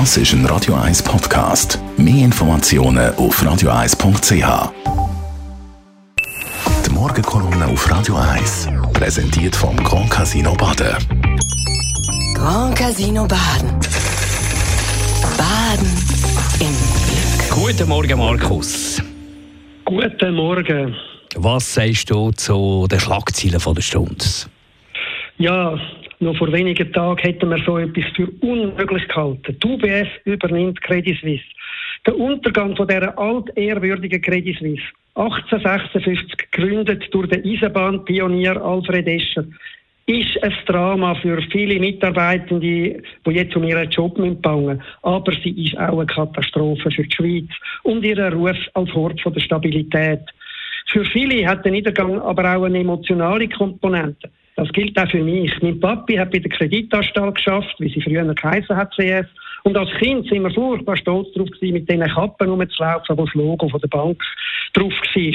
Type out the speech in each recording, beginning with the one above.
Das ist ein Radio 1 Podcast. Mehr Informationen auf radio1.ch. Die Morgenkolumne auf Radio 1 präsentiert vom Grand Casino Baden. Grand Casino Baden. Baden im Glück. Guten Morgen, Markus. Guten Morgen. Was sagst du zu den Schlagzeilen von der Stunde? Ja, noch vor wenigen Tagen hätten wir so etwas für unmöglich gehalten. Die UBS übernimmt Credit Suisse. Der Untergang von dieser altehrwürdigen Credit Suisse, 1856 gegründet durch den Eisenbahnpionier Alfred Escher, ist ein Drama für viele Mitarbeitende, die jetzt um ihren Job bangen müssen. Aber sie ist auch eine Katastrophe für die Schweiz und ihren Ruf als Hort der Stabilität. Für viele hat der Niedergang aber auch eine emotionale Komponente. Das gilt auch für mich. Mein Papi hat bei der Kreditanstalt geschafft, wie sie früher geheißen hat, CS. Und als Kind sind wir furchtbar stolz darauf gewesen, mit diesen Kappen rumzulaufen, wo das Logo von der Bank drauf war.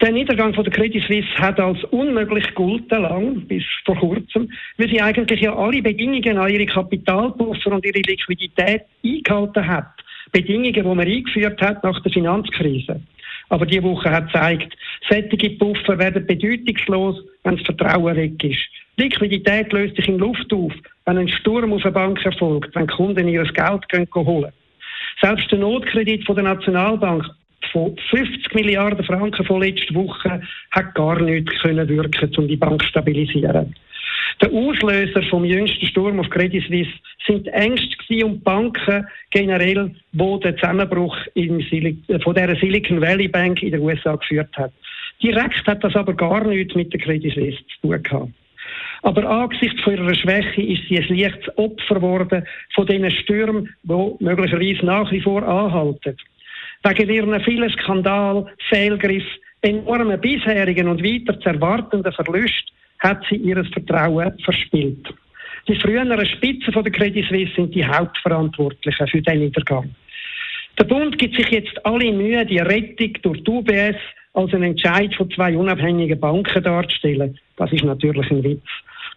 Der Niedergang von der Credit Suisse hat als unmöglich gegolten lang, bis vor kurzem, weil sie eigentlich ja alle Bedingungen an ihre Kapitalpuffer und ihre Liquidität eingehalten hat. Bedingungen, die man eingeführt hat nach der Finanzkrise. Aber die Woche hat gezeigt, sättige Puffer werden bedeutungslos, wenn das Vertrauen weg ist. Liquidität löst sich in Luft auf, wenn ein Sturm auf eine Bank erfolgt, wenn Kunden ihr Geld gehen holen. Selbst der Notkredit von der Nationalbank von 50 Milliarden Franken von letzter Woche hat gar nichts können wirken, um die Bank zu stabilisieren. Der Auslöser vom jüngsten Sturm auf Credit Suisse sind die Ängste um Banken generell, wo der Zusammenbruch von der Silicon Valley Bank in den USA geführt hat. Direkt hat das aber gar nichts mit der Credit Suisse zu tun gehabt. Aber angesichts von ihrer Schwäche ist sie ein leichtes Opfer geworden von diesen Stürmen, die möglicherweise nach wie vor anhalten. Wegen ihren vielen Skandal, Fehlgriff, enormen bisherigen und weiter zu erwartenden Verlusten hat sie ihr Vertrauen verspielt. Die früheren Spitzen von der Credit Suisse sind die Hauptverantwortlichen für den Niedergang. Der Bund gibt sich jetzt alle Mühe, die Rettung durch die UBS als einen Entscheid von zwei unabhängigen Banken darzustellen. Das ist natürlich ein Witz.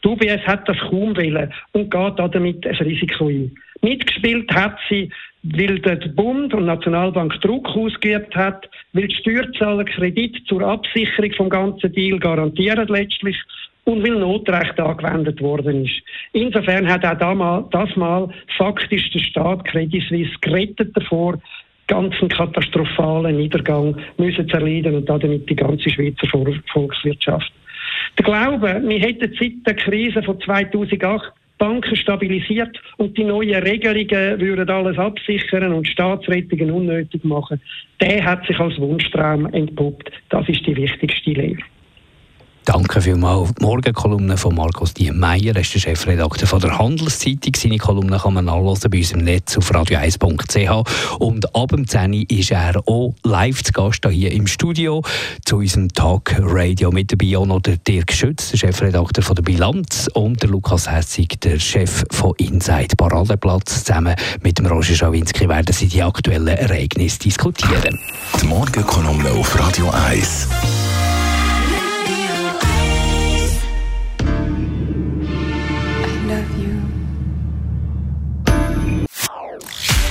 Die UBS hat das kaum wollen und geht damit ein Risiko ein. Mitgespielt hat sie, weil der Bund und die Nationalbank Druck ausgeübt hat, weil die Steuerzahler Kredit zur Absicherung vom ganzen Deal garantieren letztlich und weil Notrecht angewendet worden ist. Insofern hat auch das Mal faktisch der Staat Credit Suisse gerettet davor, ganzen katastrophalen Niedergang müssen zu erleiden und damit die ganze Schweizer Volkswirtschaft. Der Glaube, wir hätten seit der Krise von 2008 Banken stabilisiert und die neuen Regelungen würden alles absichern und Staatsrettungen unnötig machen, der hat sich als Wunschtraum entpuppt. Das ist die wichtigste Lehre. Danke vielmals. Die Morgenkolumne von Markus Diemeyer, er ist der Chefredakteur der Handelszeitung. Seine Kolumne kann man nachlesen bei uns im Netz auf radio1.ch. Und ab dem 10 ist er auch live zu Gast hier im Studio zu unserem Talk Radio. Mit dabei auch noch der Dirk Schütz, der Chefredakteur von der Bilanz und der Lukas Hessig, der Chef von Inside Paradeplatz. Zusammen mit dem Roger Schawinski werden sie die aktuellen Ereignisse diskutieren. Die Morgenkolumne auf Radio 1.